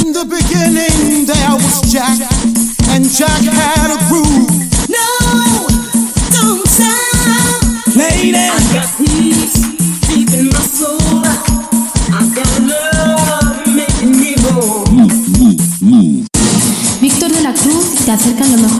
In the beginning there was Jack, and Jack had a groove. No, don't stop. Lady, I got peace deep in my soul. I got love making me whole. Víctor de la Cruz te acerca lo mejor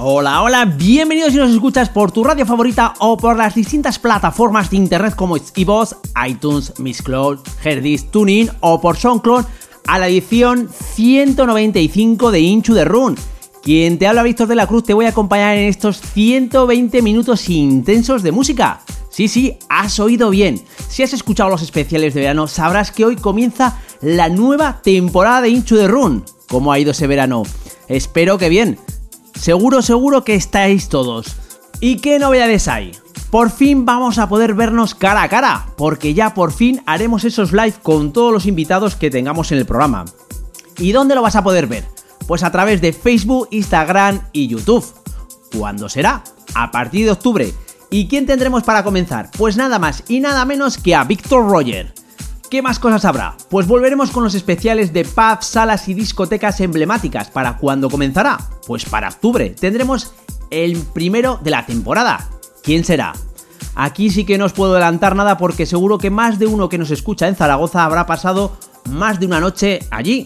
Hola, hola, bienvenidos si nos escuchas por tu radio favorita o por las distintas plataformas de internet como iVoox, iTunes, Mixcloud, Herdis, TuneIn o por SoundCloud a la edición 195 de Inchu de Run. Quien te habla Víctor de la Cruz te voy a acompañar en estos 120 minutos intensos de música. Sí, sí, has oído bien. Si has escuchado los especiales de verano, sabrás que hoy comienza la nueva temporada de Inchu de Run. ¿Cómo ha ido ese verano? Espero que bien. Seguro, seguro que estáis todos. ¿Y qué novedades hay? Por fin vamos a poder vernos cara a cara, porque ya por fin haremos esos live con todos los invitados que tengamos en el programa. ¿Y dónde lo vas a poder ver? Pues a través de Facebook, Instagram y YouTube. ¿Cuándo será? A partir de octubre. ¿Y quién tendremos para comenzar? Pues nada más y nada menos que a Víctor Roger. ¿Qué más cosas habrá? Pues volveremos con los especiales de pubs, salas y discotecas emblemáticas. ¿Para cuándo comenzará? Pues para octubre. Tendremos el primero de la temporada. ¿Quién será? Aquí sí que no os puedo adelantar nada porque seguro que más de uno que nos escucha en Zaragoza habrá pasado más de una noche allí.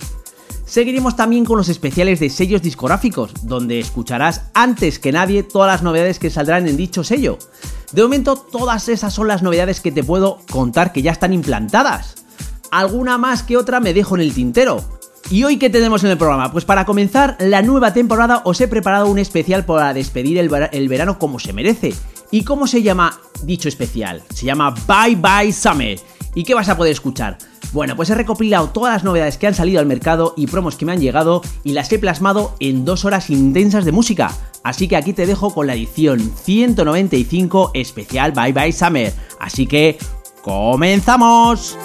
Seguiremos también con los especiales de sellos discográficos, donde escucharás antes que nadie todas las novedades que saldrán en dicho sello. De momento, todas esas son las novedades que te puedo contar que ya están implantadas. Alguna más que otra me dejo en el tintero. ¿Y hoy qué tenemos en el programa? Pues para comenzar la nueva temporada os he preparado un especial para despedir el, vera- el verano como se merece. ¿Y cómo se llama dicho especial? Se llama Bye Bye Summer. ¿Y qué vas a poder escuchar? Bueno, pues he recopilado todas las novedades que han salido al mercado y promos que me han llegado y las he plasmado en dos horas intensas de música. Así que aquí te dejo con la edición 195 especial Bye Bye Summer. Así que, ¡comenzamos!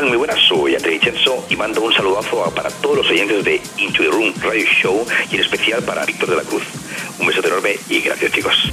Muy buenas, soy André Vincenzo y mando un saludazo para todos los oyentes de Into the Room Radio Show y en especial para Víctor de la Cruz. Un besote enorme y gracias chicos.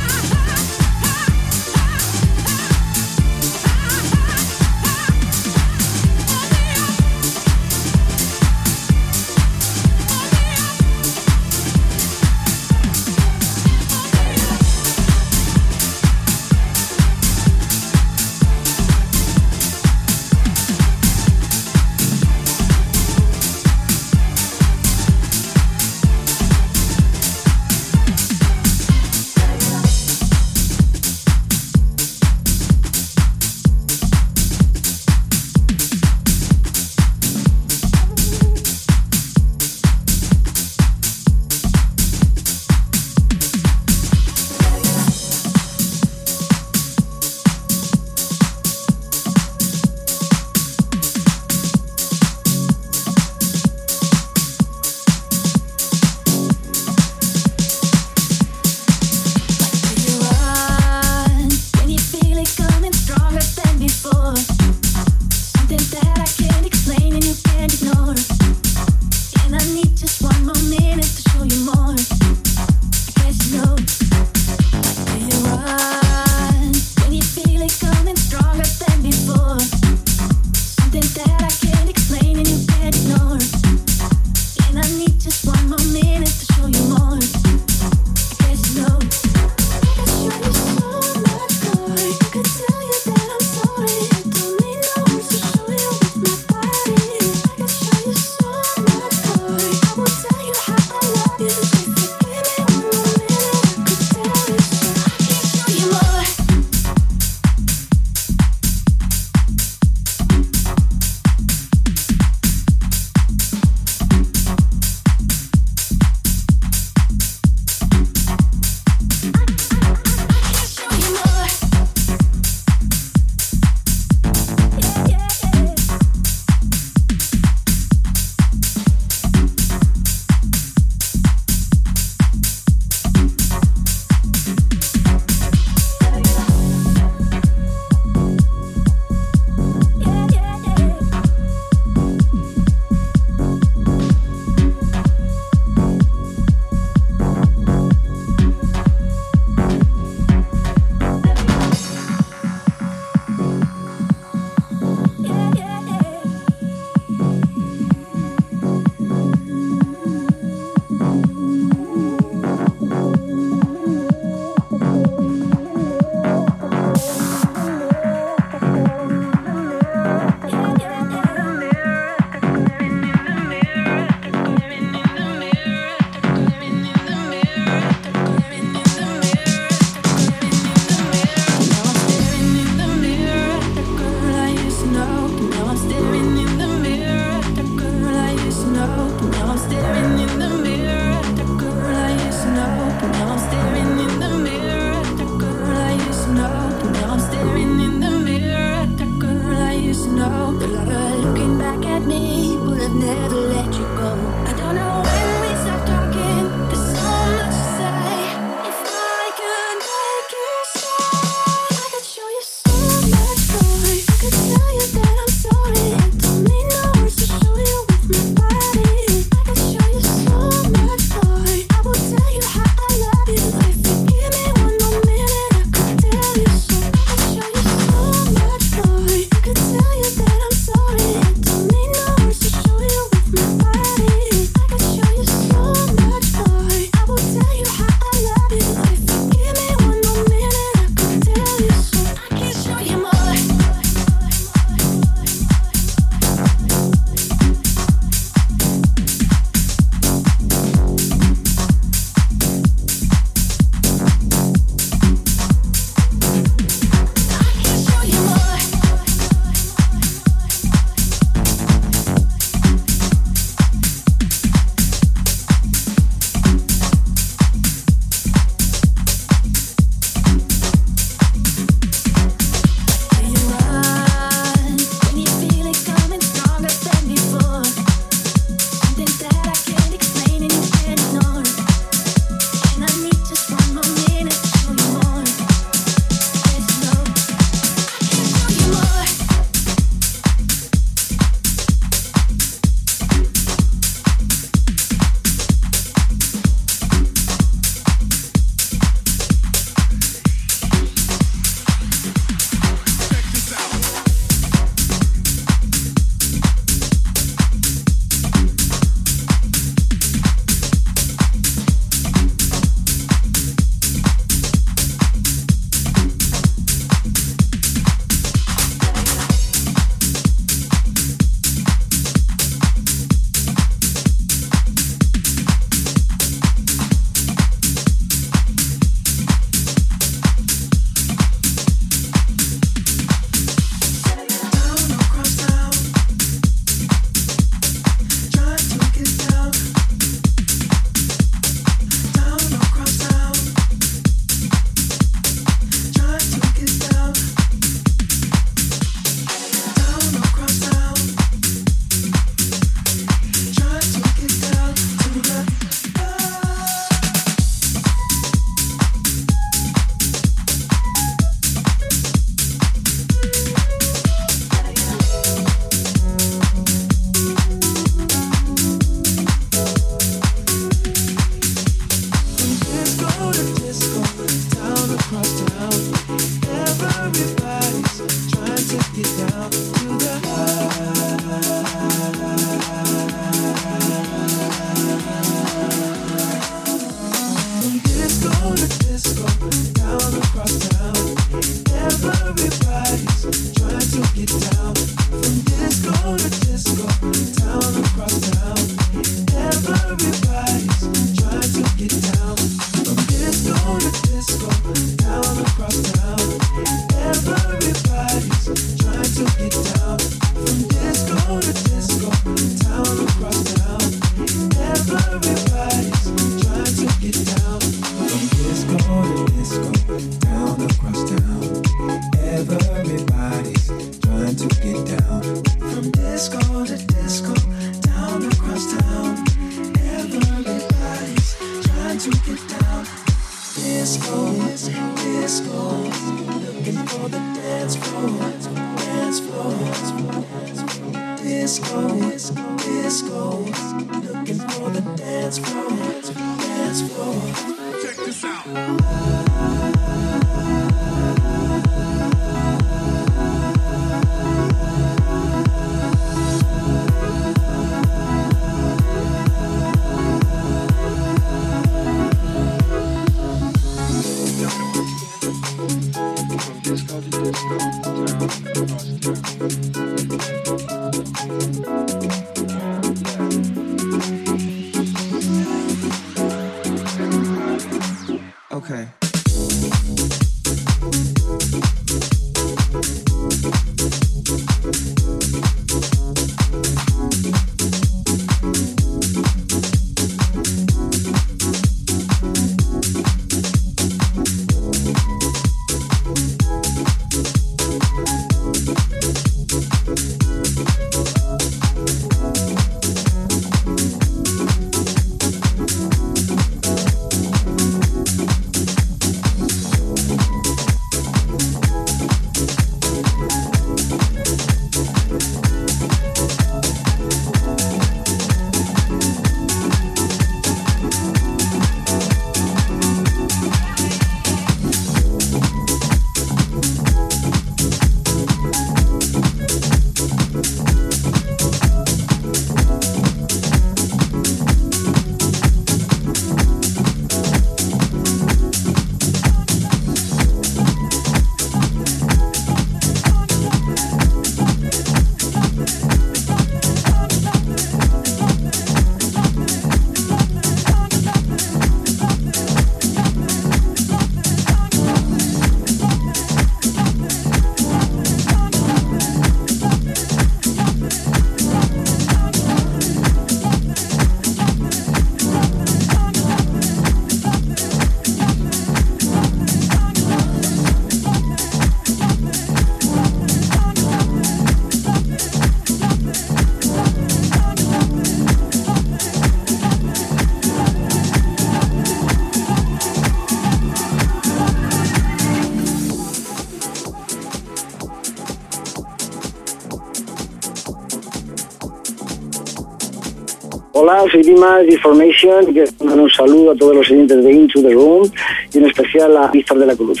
Information y quiero un saludo a todos los oyentes de Into the Room y en especial a Víctor de la Cruz.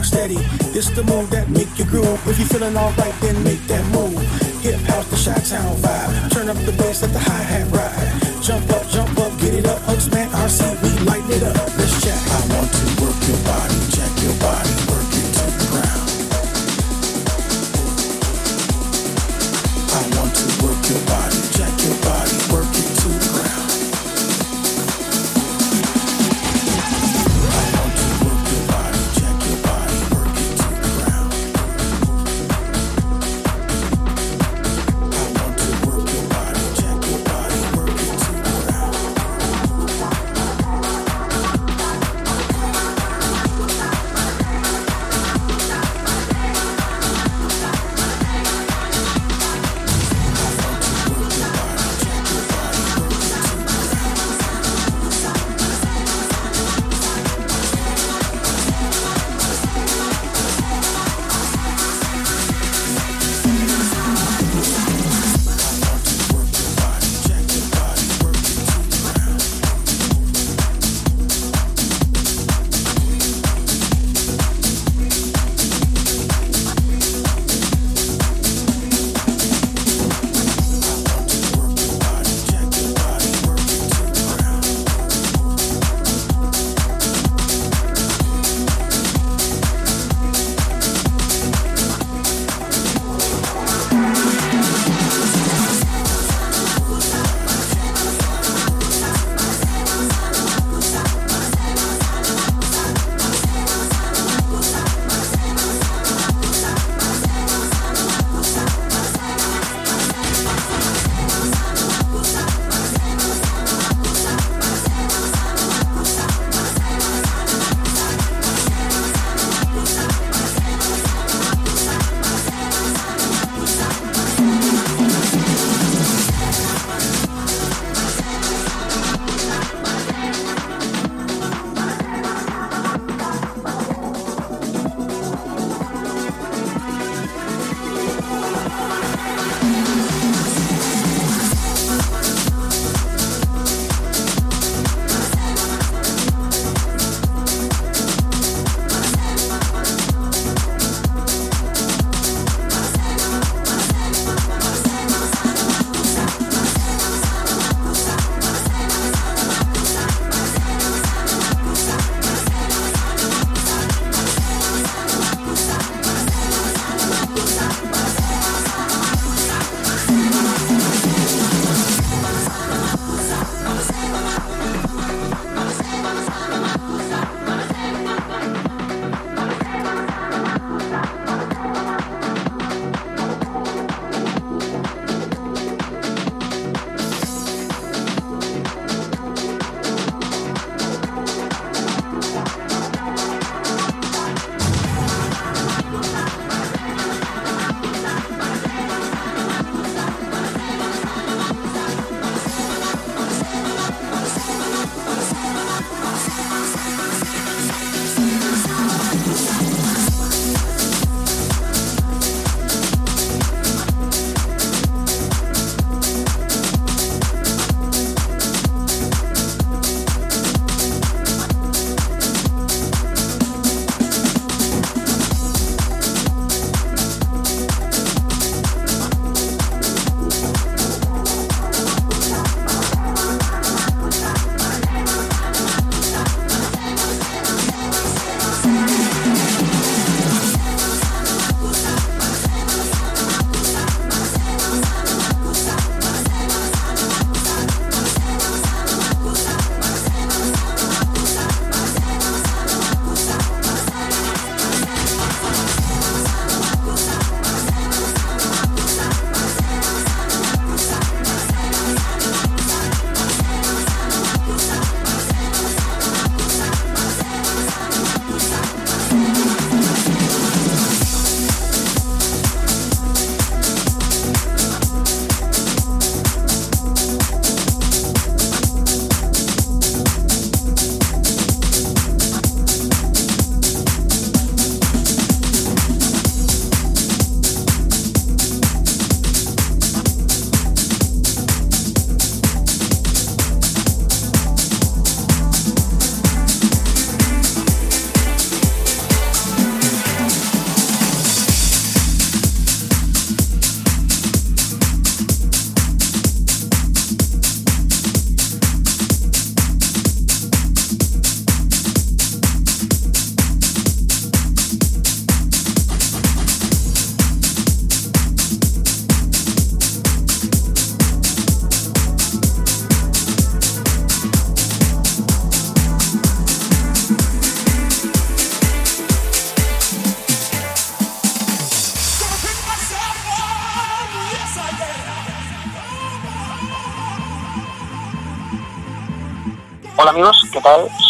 rock steady. This the move that make you groove. If you feeling alright, then make that move. Hip house, the shot town vibe. Turn up the bass, let the hi-hat.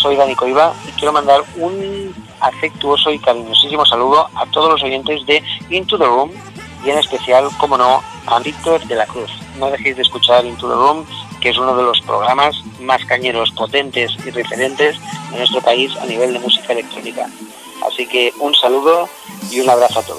Soy Dani Coiva y quiero mandar un afectuoso y cariñosísimo saludo a todos los oyentes de Into the Room y en especial, como no, a Víctor de la Cruz. No dejéis de escuchar Into the Room, que es uno de los programas más cañeros, potentes y referentes de nuestro país a nivel de música electrónica. Así que un saludo y un abrazo a todos.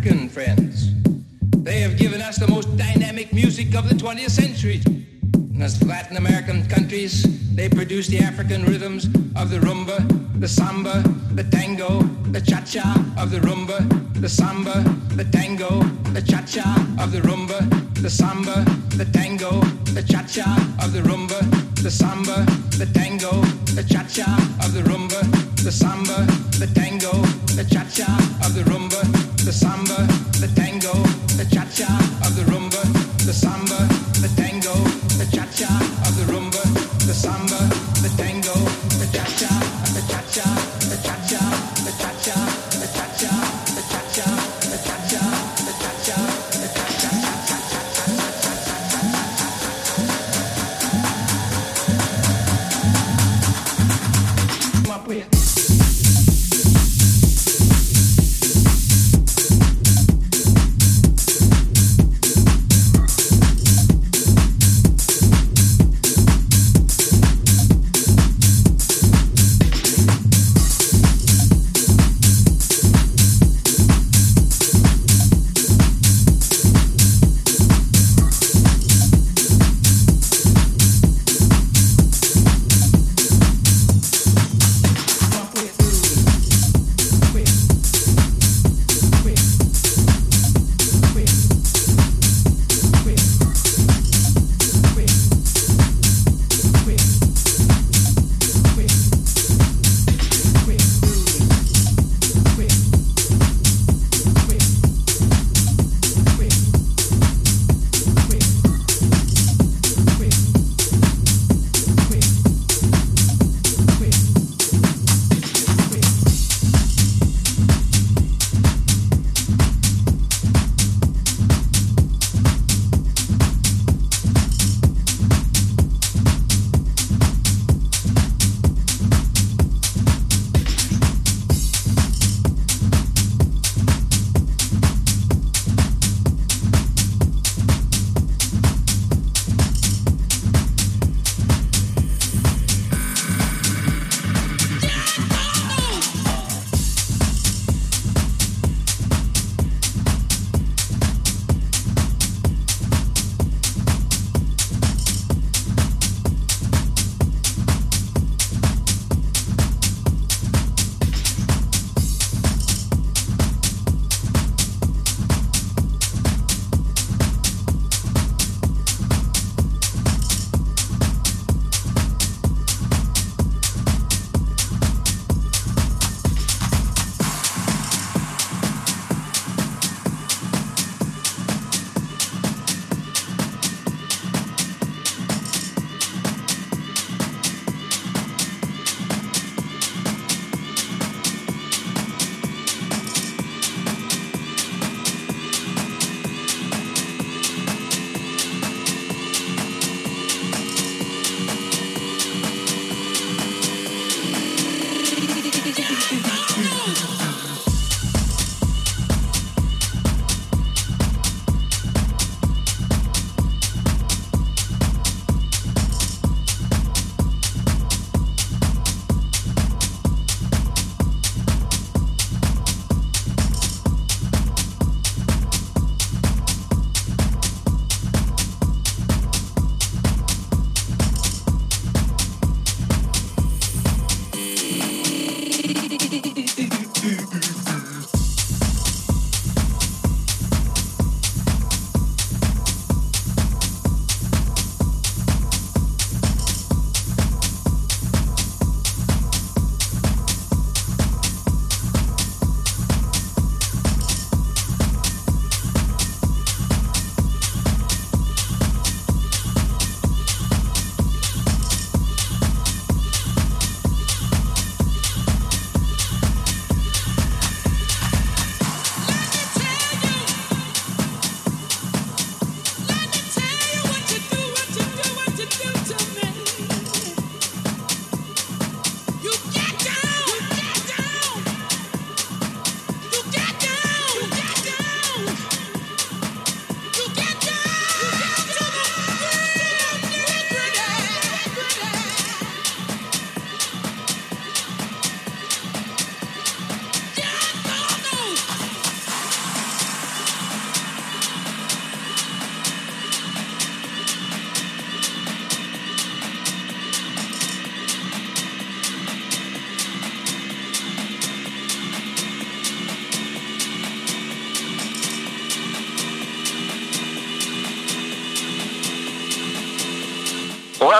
African friends. They have given us the most dynamic music of the 20th century. And as Latin American countries, they produce the African rhythms of the rumba, the samba, the tango, the cha-cha of the rumba, the samba, the tango, the cha-cha of the rumba, the samba, the tango, the cha-cha of the rumba, the samba, the tango, the cha-cha of the rumba, the samba, the tango, the cha-cha of the rumba, the samba, the tango,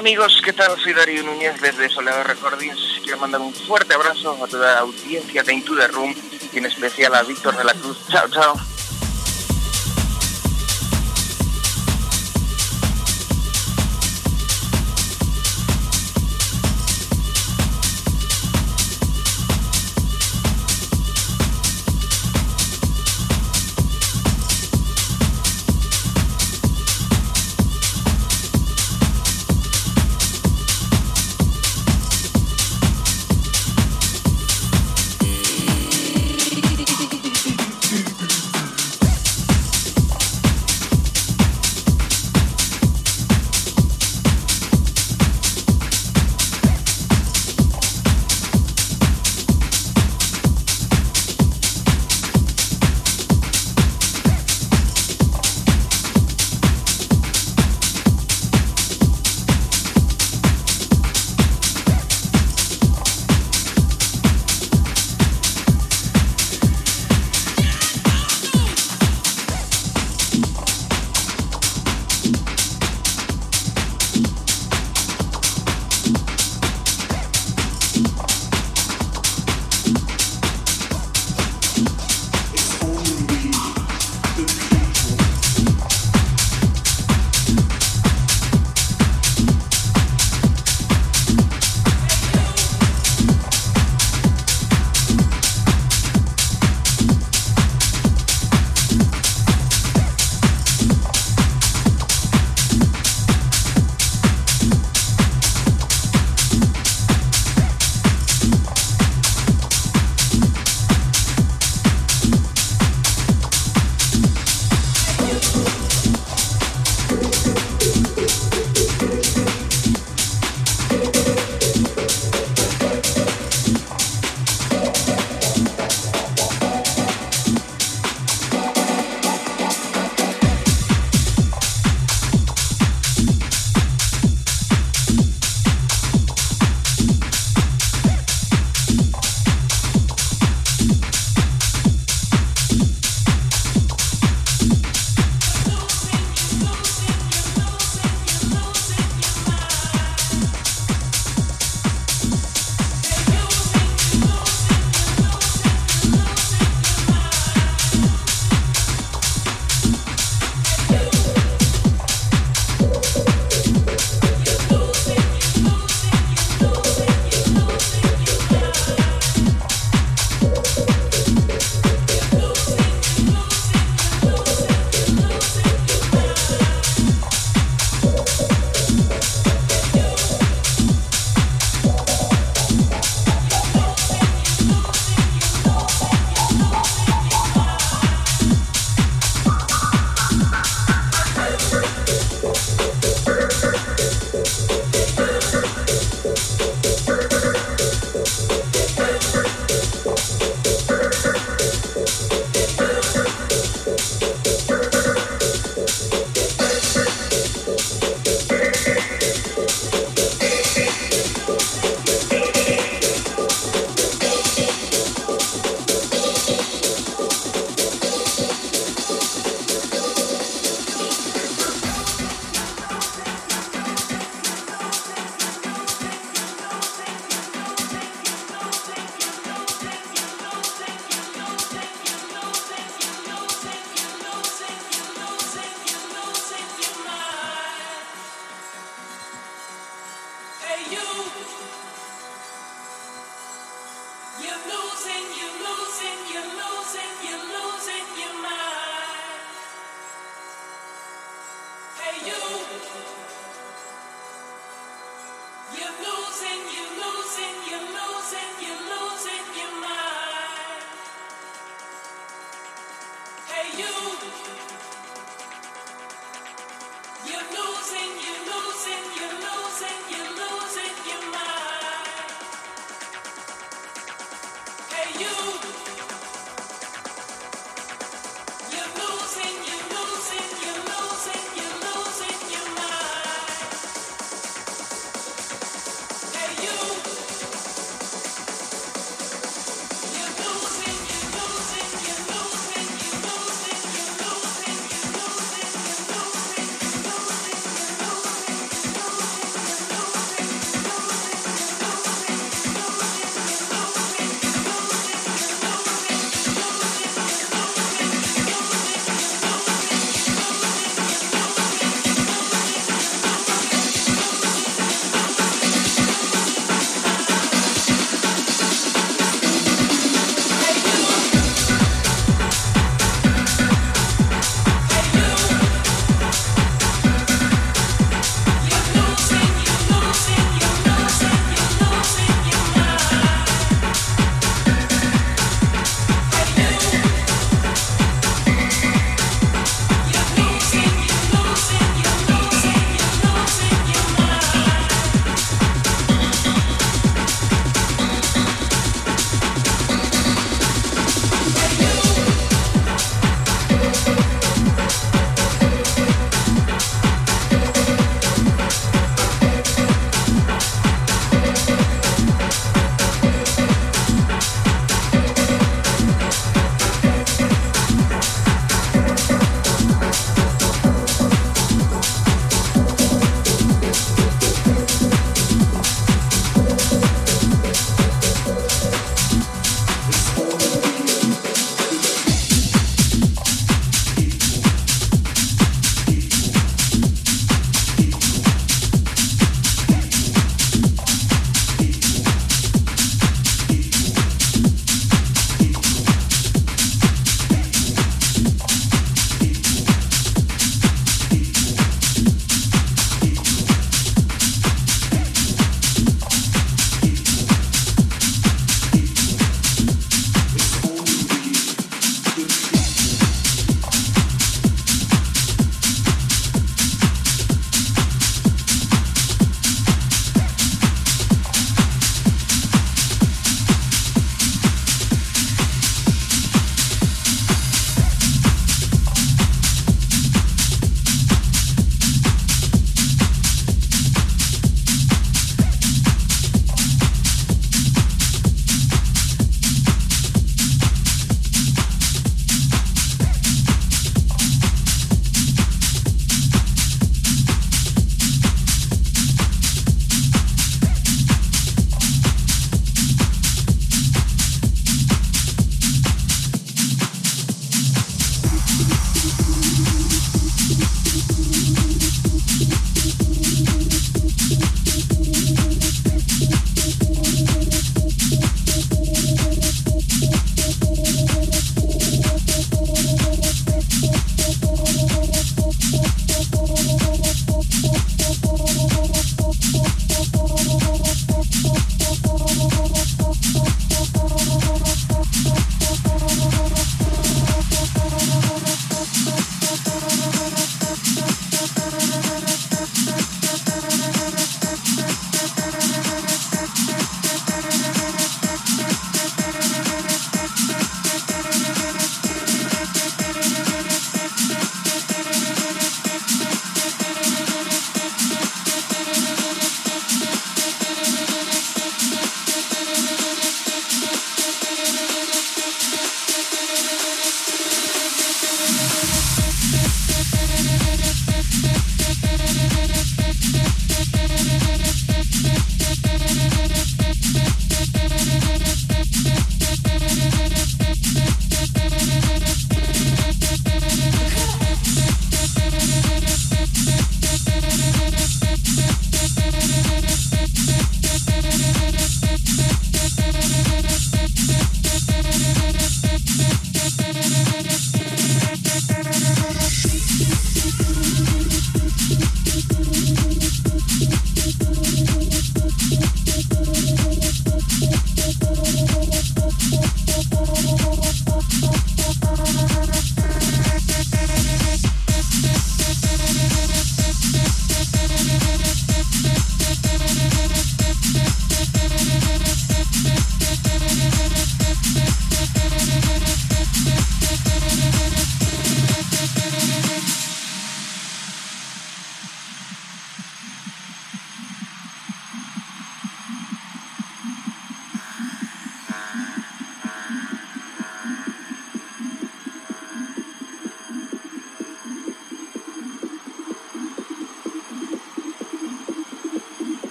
amigos, ¿qué tal? Soy Darío Núñez desde Soledad Recordings. Quiero mandar un fuerte abrazo a toda la audiencia de Into the Room y en especial a Víctor de la Cruz. Chao, chao.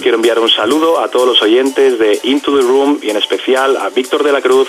Quiero enviar un saludo a todos los oyentes de Into the Room y en especial a Víctor de la Cruz.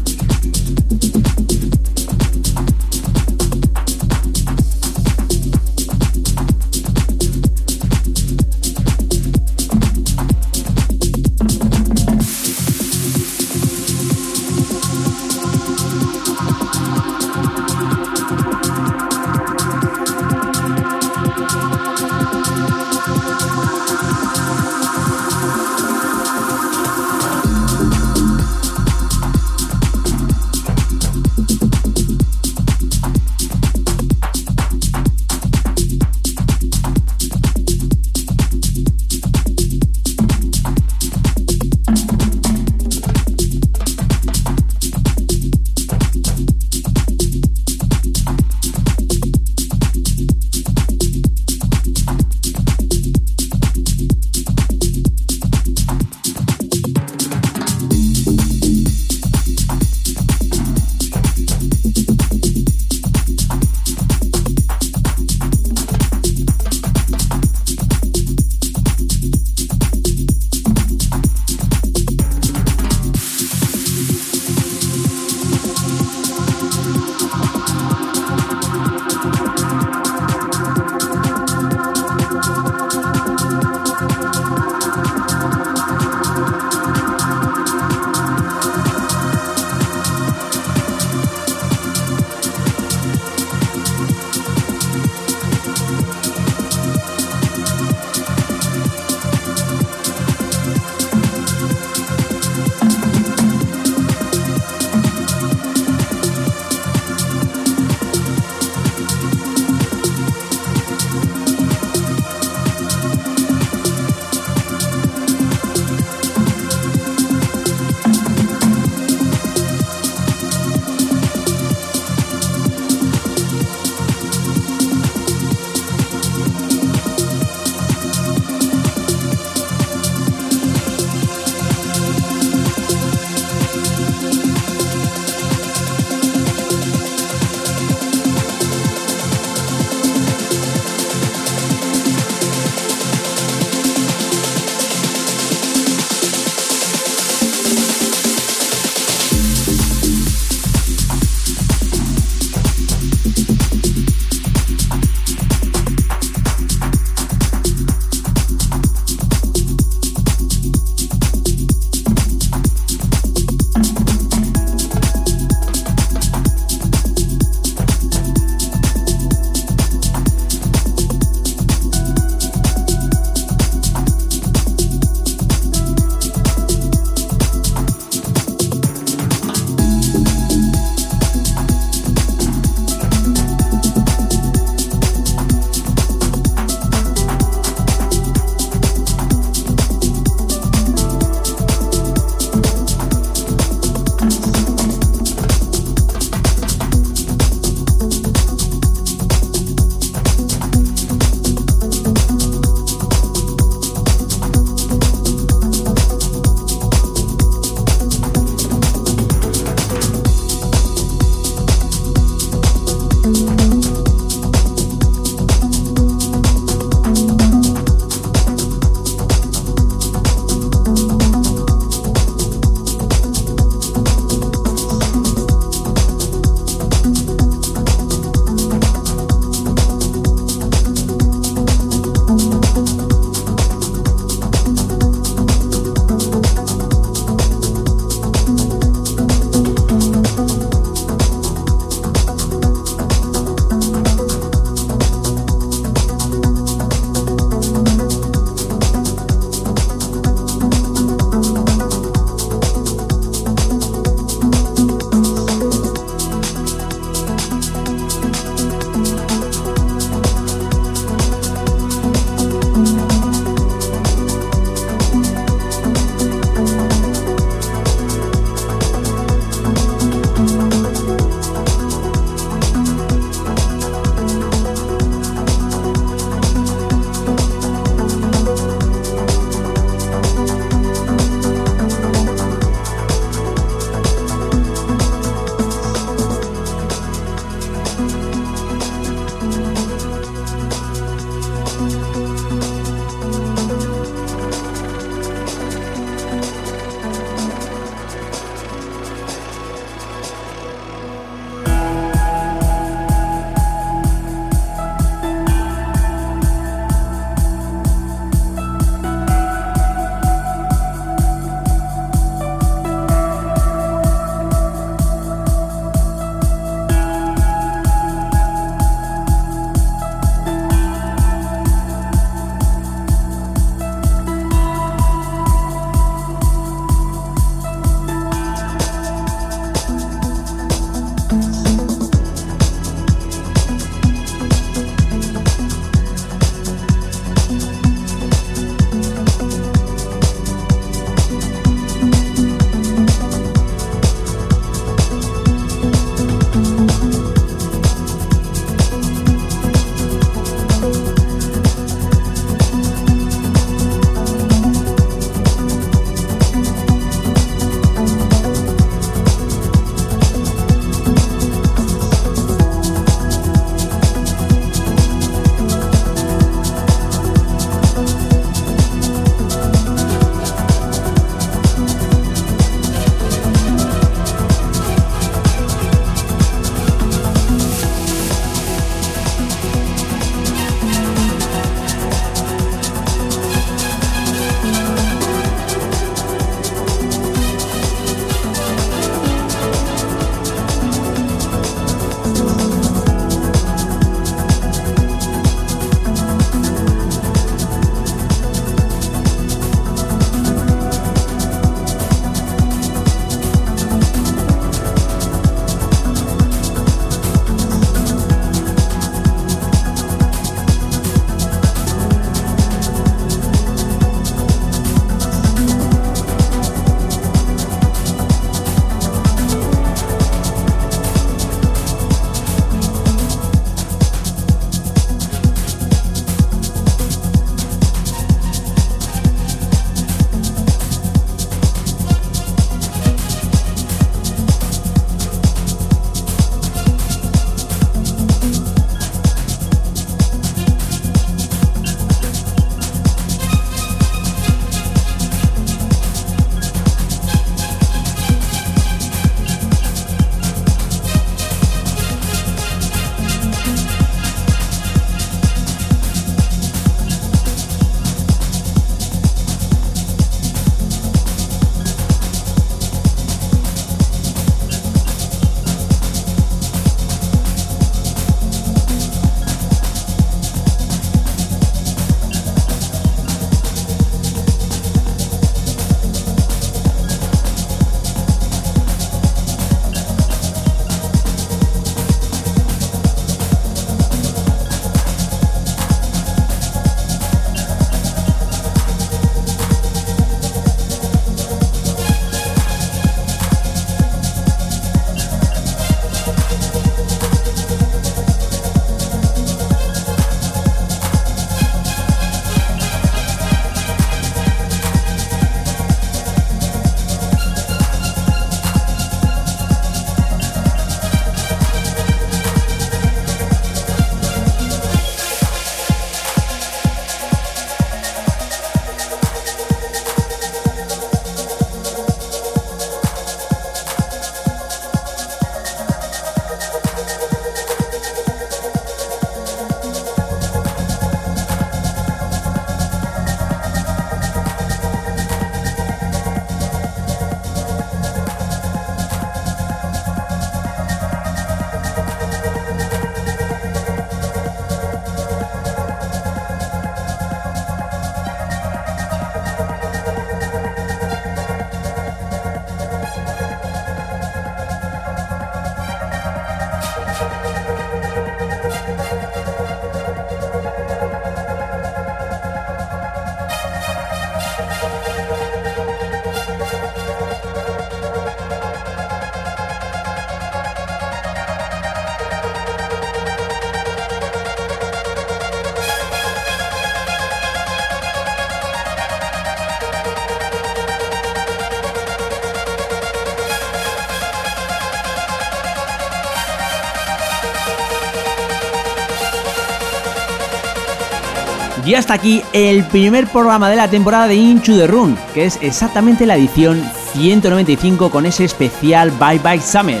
Hasta aquí el primer programa de la temporada de Into the Room, que es exactamente la edición 195 con ese especial Bye Bye Summer.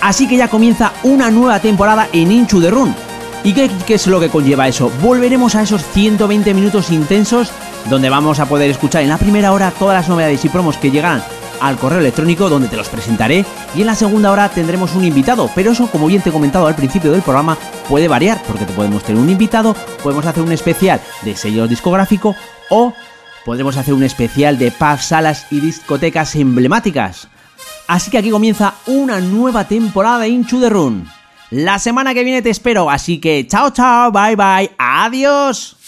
Así que ya comienza una nueva temporada en Into the Room. ¿Y qué, qué es lo que conlleva eso? Volveremos a esos 120 minutos intensos donde vamos a poder escuchar en la primera hora todas las novedades y promos que llegan al correo electrónico donde te los presentaré y en la segunda hora tendremos un invitado, pero eso como bien te he comentado al principio del programa puede variar porque te podemos tener un invitado, podemos hacer un especial de sello discográfico o podremos hacer un especial de pubs, salas y discotecas emblemáticas. Así que aquí comienza una nueva temporada de Into the Room. La semana que viene te espero, así que chao chao, bye bye, adiós.